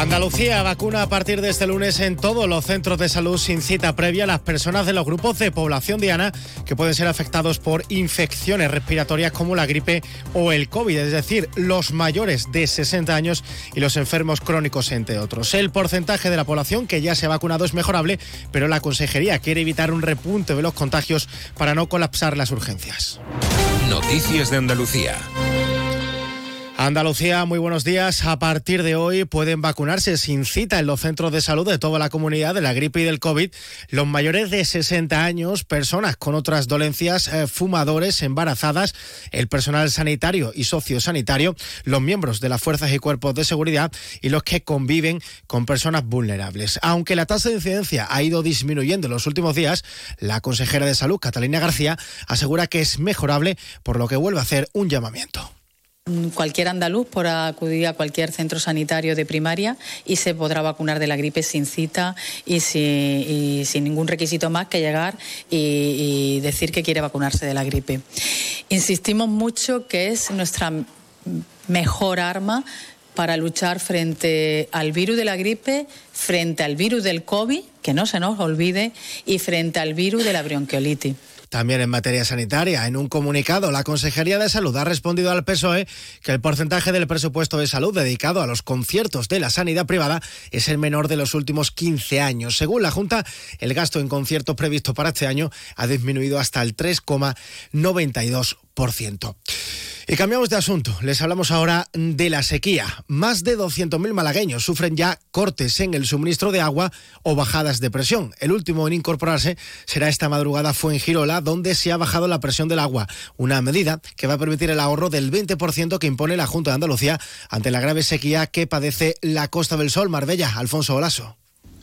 Andalucía vacuna a partir de este lunes en todos los centros de salud sin cita previa a las personas de los grupos de población diana que pueden ser afectados por infecciones respiratorias como la gripe o el COVID, es decir, los mayores de 60 años y los enfermos crónicos, entre otros. El porcentaje de la población que ya se ha vacunado es mejorable, pero la Consejería quiere evitar un repunte de los contagios para no colapsar las urgencias. Noticias de Andalucía. Andalucía, muy buenos días. A partir de hoy pueden vacunarse sin cita en los centros de salud de toda la comunidad de la gripe y del COVID los mayores de 60 años, personas con otras dolencias, eh, fumadores, embarazadas, el personal sanitario y sociosanitario, los miembros de las fuerzas y cuerpos de seguridad y los que conviven con personas vulnerables. Aunque la tasa de incidencia ha ido disminuyendo en los últimos días, la consejera de salud, Catalina García, asegura que es mejorable, por lo que vuelve a hacer un llamamiento cualquier andaluz podrá acudir a cualquier centro sanitario de primaria y se podrá vacunar de la gripe sin cita y sin, ningún requisito más que llegar y, decir que quiere vacunarse de la gripe. Insistimos mucho que es nuestra mejor arma para luchar frente al virus de la gripe, frente al virus del COVID, que no se nos olvide, y frente al virus de la bronquiolitis. También en materia sanitaria, en un comunicado, la Consejería de Salud ha respondido al PSOE que el porcentaje del presupuesto de salud dedicado a los conciertos de la sanidad privada es el menor de los últimos 15 años. Según la Junta, el gasto en conciertos previsto para este año ha disminuido hasta el 3,92%. Y cambiamos de asunto. Les hablamos ahora de la sequía. Más de 200.000 malagueños sufren ya cortes en el suministro de agua o bajadas de presión. El último en incorporarse será esta madrugada fue en donde se ha bajado la presión del agua, una medida que va a permitir el ahorro del 20% que impone la Junta de Andalucía ante la grave sequía que padece la Costa del Sol, Marbella. Alfonso Olaso.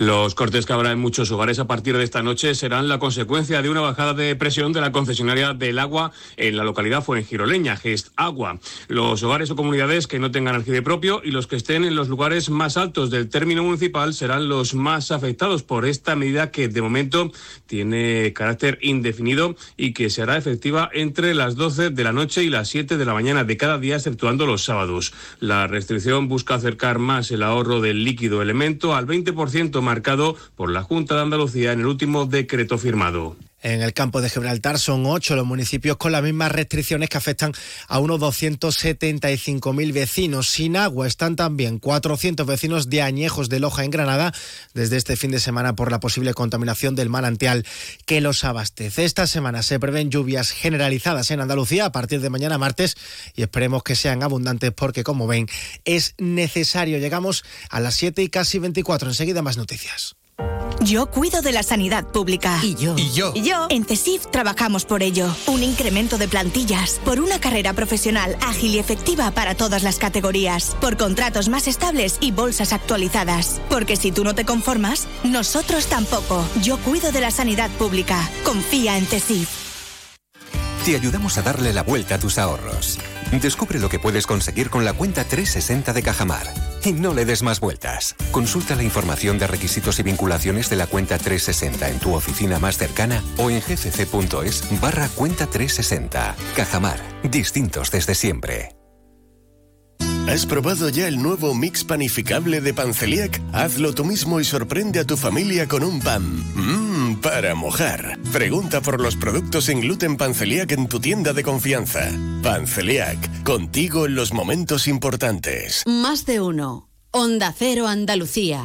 Los cortes que habrá en muchos hogares a partir de esta noche serán la consecuencia de una bajada de presión de la concesionaria del agua en la localidad Fuengiroleña, Gest Agua. Los hogares o comunidades que no tengan aljibe propio y los que estén en los lugares más altos del término municipal serán los más afectados por esta medida que de momento tiene carácter indefinido y que será efectiva entre las 12 de la noche y las 7 de la mañana de cada día, exceptuando los sábados. La restricción busca acercar más el ahorro del líquido elemento al 20% más marcado por la Junta de Andalucía en el último decreto firmado. En el campo de Gibraltar son ocho los municipios con las mismas restricciones que afectan a unos 275.000 vecinos. Sin agua están también 400 vecinos de Añejos de Loja en Granada desde este fin de semana por la posible contaminación del manantial que los abastece. Esta semana se prevén lluvias generalizadas en Andalucía a partir de mañana martes y esperemos que sean abundantes porque como ven es necesario. Llegamos a las 7 y casi 24. Enseguida más noticias. Yo cuido de la sanidad pública. Y yo. Y yo. Y yo. En CESIF trabajamos por ello. Un incremento de plantillas. Por una carrera profesional ágil y efectiva para todas las categorías. Por contratos más estables y bolsas actualizadas. Porque si tú no te conformas, nosotros tampoco. Yo cuido de la sanidad pública. Confía en CESIF. Te ayudamos a darle la vuelta a tus ahorros. Descubre lo que puedes conseguir con la cuenta 360 de Cajamar. Y no le des más vueltas. Consulta la información de requisitos y vinculaciones de la cuenta 360 en tu oficina más cercana o en gcc.es barra cuenta 360. Cajamar. Distintos desde siempre. ¿Has probado ya el nuevo mix panificable de Panceliac? Hazlo tú mismo y sorprende a tu familia con un pan. Mmm, para mojar. Pregunta por los productos sin gluten Panceliac en tu tienda de confianza. Panceliac, contigo en los momentos importantes. Más de uno. Onda Cero Andalucía.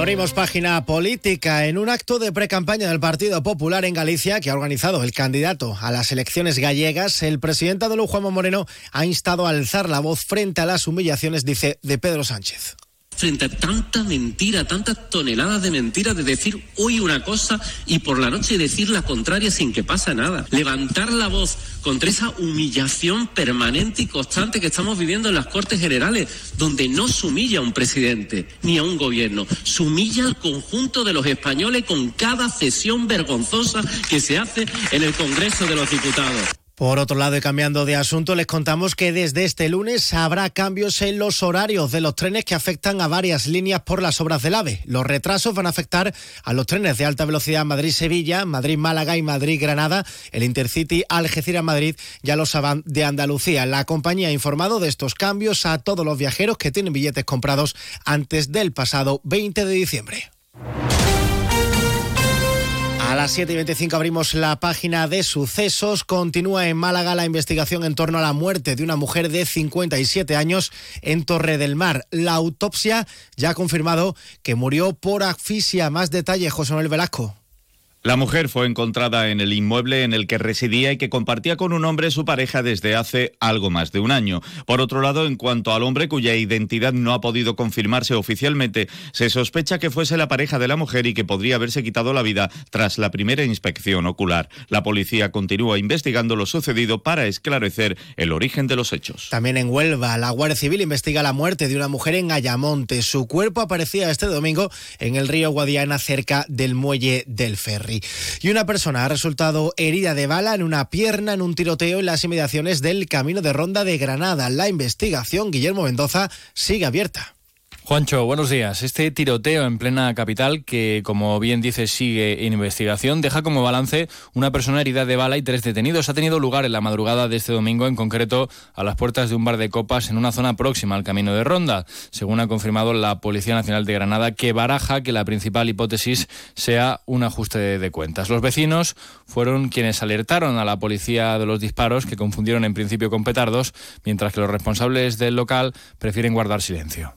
Abrimos página política en un acto de precampaña del Partido Popular en Galicia que ha organizado el candidato a las elecciones gallegas. El presidente de Juanma Moreno ha instado a alzar la voz frente a las humillaciones, dice, de Pedro Sánchez frente a tanta mentira, tantas toneladas de mentiras, de decir hoy una cosa y por la noche decir la contraria sin que pasa nada. Levantar la voz contra esa humillación permanente y constante que estamos viviendo en las Cortes Generales, donde no se humilla a un presidente ni a un gobierno, se humilla al conjunto de los españoles con cada cesión vergonzosa que se hace en el Congreso de los Diputados. Por otro lado, y cambiando de asunto, les contamos que desde este lunes habrá cambios en los horarios de los trenes que afectan a varias líneas por las obras del AVE. Los retrasos van a afectar a los trenes de alta velocidad Madrid-Sevilla, Madrid-Málaga y Madrid-Granada, el Intercity Algeciras-Madrid y a los de Andalucía. La compañía ha informado de estos cambios a todos los viajeros que tienen billetes comprados antes del pasado 20 de diciembre. A las 7 y 25 abrimos la página de sucesos. Continúa en Málaga la investigación en torno a la muerte de una mujer de 57 años en Torre del Mar. La autopsia ya ha confirmado que murió por asfixia. Más detalles, José Manuel Velasco. La mujer fue encontrada en el inmueble en el que residía y que compartía con un hombre su pareja desde hace algo más de un año. Por otro lado, en cuanto al hombre cuya identidad no ha podido confirmarse oficialmente, se sospecha que fuese la pareja de la mujer y que podría haberse quitado la vida tras la primera inspección ocular. La policía continúa investigando lo sucedido para esclarecer el origen de los hechos. También en Huelva, la Guardia Civil investiga la muerte de una mujer en Ayamonte. Su cuerpo aparecía este domingo en el río Guadiana cerca del muelle del ferry. Y una persona ha resultado herida de bala en una pierna en un tiroteo en las inmediaciones del Camino de Ronda de Granada. La investigación, Guillermo Mendoza, sigue abierta. Juancho, buenos días. Este tiroteo en plena capital, que como bien dice sigue en investigación, deja como balance una persona herida de bala y tres detenidos. Ha tenido lugar en la madrugada de este domingo, en concreto a las puertas de un bar de copas en una zona próxima al camino de Ronda, según ha confirmado la Policía Nacional de Granada, que baraja que la principal hipótesis sea un ajuste de cuentas. Los vecinos fueron quienes alertaron a la policía de los disparos, que confundieron en principio con petardos, mientras que los responsables del local prefieren guardar silencio.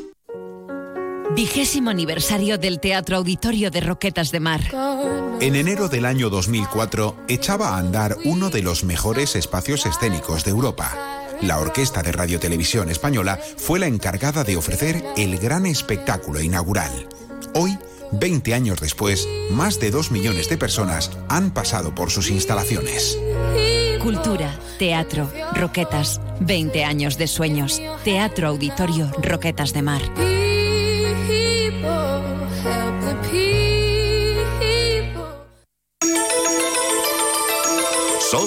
Vigésimo aniversario del Teatro Auditorio de Roquetas de Mar. En enero del año 2004 echaba a andar uno de los mejores espacios escénicos de Europa. La Orquesta de Radio Televisión Española fue la encargada de ofrecer el gran espectáculo inaugural. Hoy, 20 años después, más de 2 millones de personas han pasado por sus instalaciones. Cultura, teatro, Roquetas, 20 años de sueños. Teatro Auditorio Roquetas de Mar.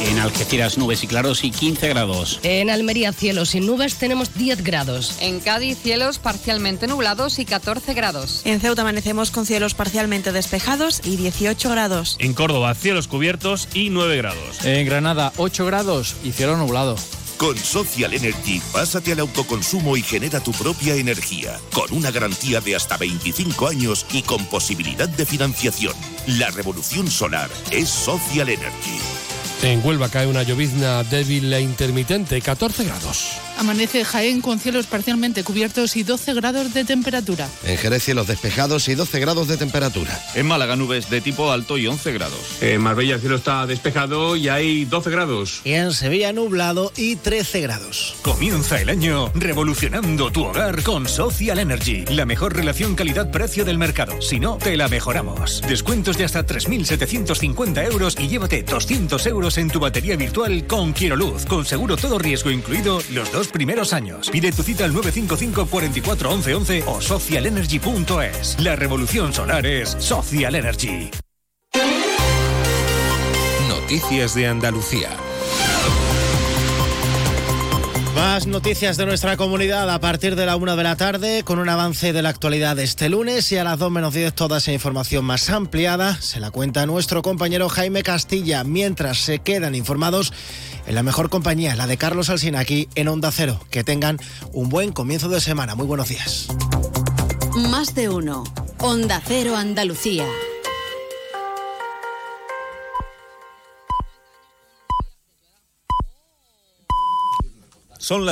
En Algeciras nubes y claros y 15 grados. En Almería cielos y nubes tenemos 10 grados. En Cádiz cielos parcialmente nublados y 14 grados. En Ceuta amanecemos con cielos parcialmente despejados y 18 grados. En Córdoba cielos cubiertos y 9 grados. En Granada 8 grados y cielo nublado. Con Social Energy, pásate al autoconsumo y genera tu propia energía, con una garantía de hasta 25 años y con posibilidad de financiación. La revolución solar es Social Energy. En Huelva cae una llovizna débil e intermitente, 14 grados. Amanece Jaén con cielos parcialmente cubiertos y 12 grados de temperatura. En Jerez cielos despejados y 12 grados de temperatura. En Málaga nubes de tipo alto y 11 grados. En Marbella el cielo está despejado y hay 12 grados. Y en Sevilla nublado y 13 grados. Comienza el año revolucionando tu hogar con Social Energy, la mejor relación calidad-precio del mercado. Si no, te la mejoramos. Descuentos de hasta 3.750 euros y llévate 200 euros en tu batería virtual con Quiero Luz, con seguro todo riesgo incluido los dos primeros años. Pide tu cita al 955 44 11 11 o socialenergy.es. La revolución solar es Social Energy. Noticias de Andalucía. Más noticias de nuestra comunidad a partir de la una de la tarde con un avance de la actualidad este lunes y a las dos menos diez toda esa información más ampliada se la cuenta nuestro compañero Jaime Castilla mientras se quedan informados en la mejor compañía, la de Carlos Alsina aquí en Onda Cero. Que tengan un buen comienzo de semana. Muy buenos días. Más de uno. Onda Cero Andalucía. Son las